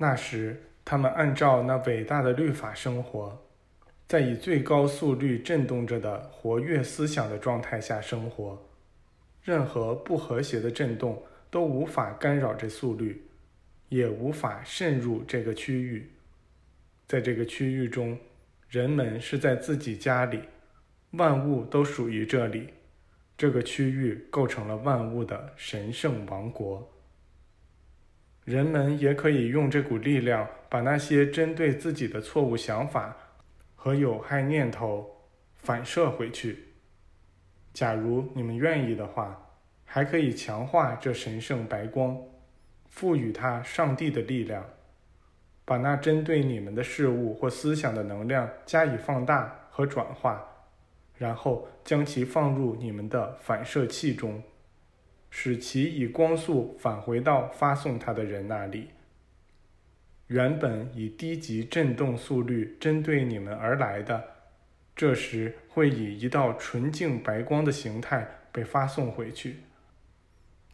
那时，他们按照那伟大的律法生活，在以最高速率震动着的活跃思想的状态下生活。任何不和谐的震动都无法干扰这速率，也无法渗入这个区域。在这个区域中，人们是在自己家里，万物都属于这里。这个区域构成了万物的神圣王国。人们也可以用这股力量，把那些针对自己的错误想法和有害念头反射回去。假如你们愿意的话，还可以强化这神圣白光，赋予它上帝的力量，把那针对你们的事物或思想的能量加以放大和转化，然后将其放入你们的反射器中。使其以光速返回到发送它的人那里。原本以低级振动速率针对你们而来的，这时会以一道纯净白光的形态被发送回去。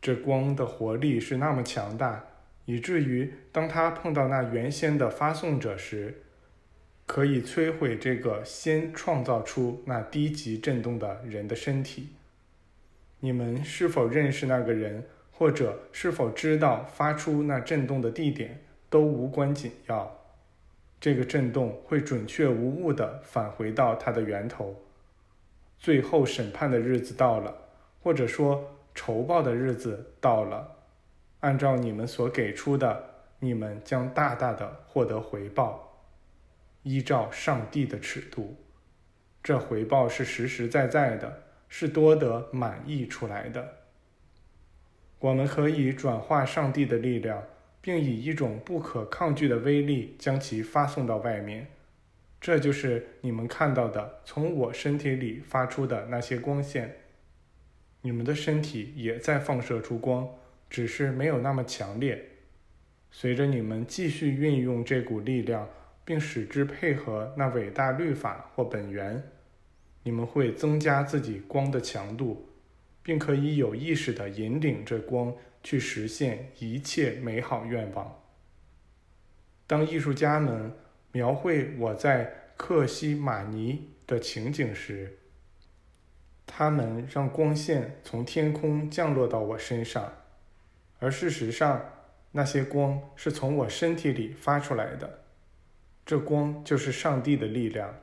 这光的活力是那么强大，以至于当它碰到那原先的发送者时，可以摧毁这个先创造出那低级振动的人的身体。你们是否认识那个人，或者是否知道发出那震动的地点，都无关紧要。这个震动会准确无误地返回到它的源头。最后审判的日子到了，或者说仇报的日子到了。按照你们所给出的，你们将大大的获得回报。依照上帝的尺度，这回报是实实在在的。是多得满意出来的。我们可以转化上帝的力量，并以一种不可抗拒的威力将其发送到外面。这就是你们看到的从我身体里发出的那些光线。你们的身体也在放射出光，只是没有那么强烈。随着你们继续运用这股力量，并使之配合那伟大律法或本源。你们会增加自己光的强度，并可以有意识地引领着光去实现一切美好愿望。当艺术家们描绘我在克西马尼的情景时，他们让光线从天空降落到我身上，而事实上，那些光是从我身体里发出来的。这光就是上帝的力量。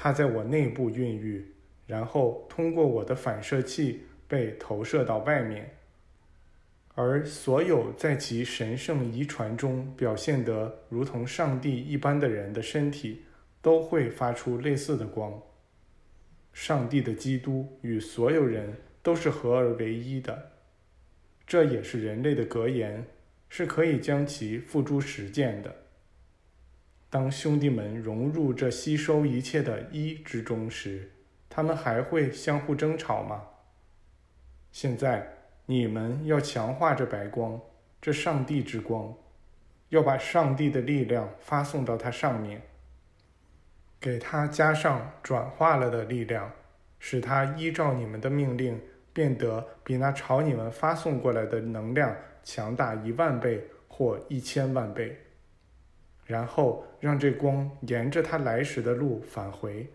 它在我内部孕育，然后通过我的反射器被投射到外面。而所有在其神圣遗传中表现得如同上帝一般的人的身体，都会发出类似的光。上帝的基督与所有人都是合而为一的，这也是人类的格言，是可以将其付诸实践的。当兄弟们融入这吸收一切的一之中时，他们还会相互争吵吗？现在你们要强化这白光，这上帝之光，要把上帝的力量发送到它上面，给它加上转化了的力量，使它依照你们的命令变得比那朝你们发送过来的能量强大一万倍或一千万倍。然后让这光沿着它来时的路返回。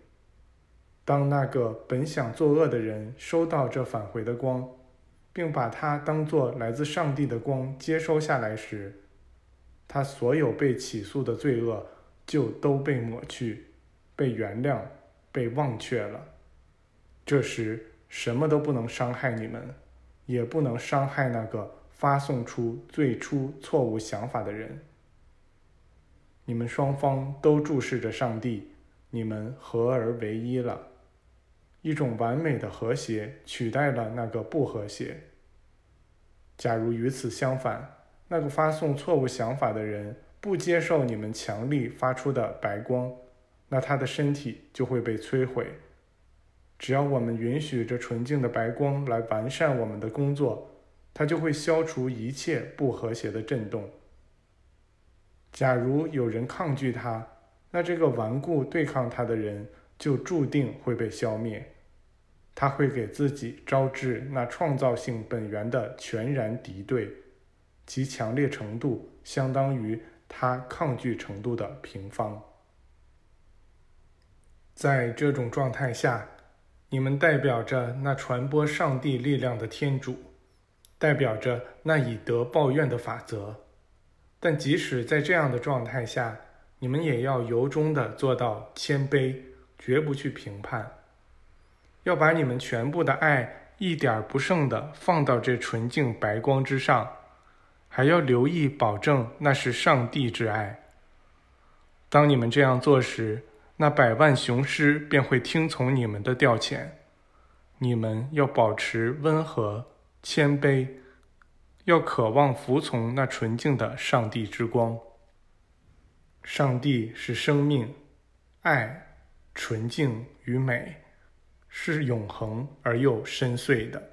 当那个本想作恶的人收到这返回的光，并把它当作来自上帝的光接收下来时，他所有被起诉的罪恶就都被抹去、被原谅、被忘却了。这时，什么都不能伤害你们，也不能伤害那个发送出最初错误想法的人。你们双方都注视着上帝，你们合而为一了，一种完美的和谐取代了那个不和谐。假如与此相反，那个发送错误想法的人不接受你们强力发出的白光，那他的身体就会被摧毁。只要我们允许这纯净的白光来完善我们的工作，它就会消除一切不和谐的震动。假如有人抗拒他，那这个顽固对抗他的人就注定会被消灭。他会给自己招致那创造性本源的全然敌对，其强烈程度相当于他抗拒程度的平方。在这种状态下，你们代表着那传播上帝力量的天主，代表着那以德报怨的法则。但即使在这样的状态下，你们也要由衷的做到谦卑，绝不去评判，要把你们全部的爱一点不剩的放到这纯净白光之上，还要留意保证那是上帝之爱。当你们这样做时，那百万雄狮便会听从你们的调遣。你们要保持温和、谦卑。要渴望服从那纯净的上帝之光。上帝是生命、爱、纯净与美，是永恒而又深邃的。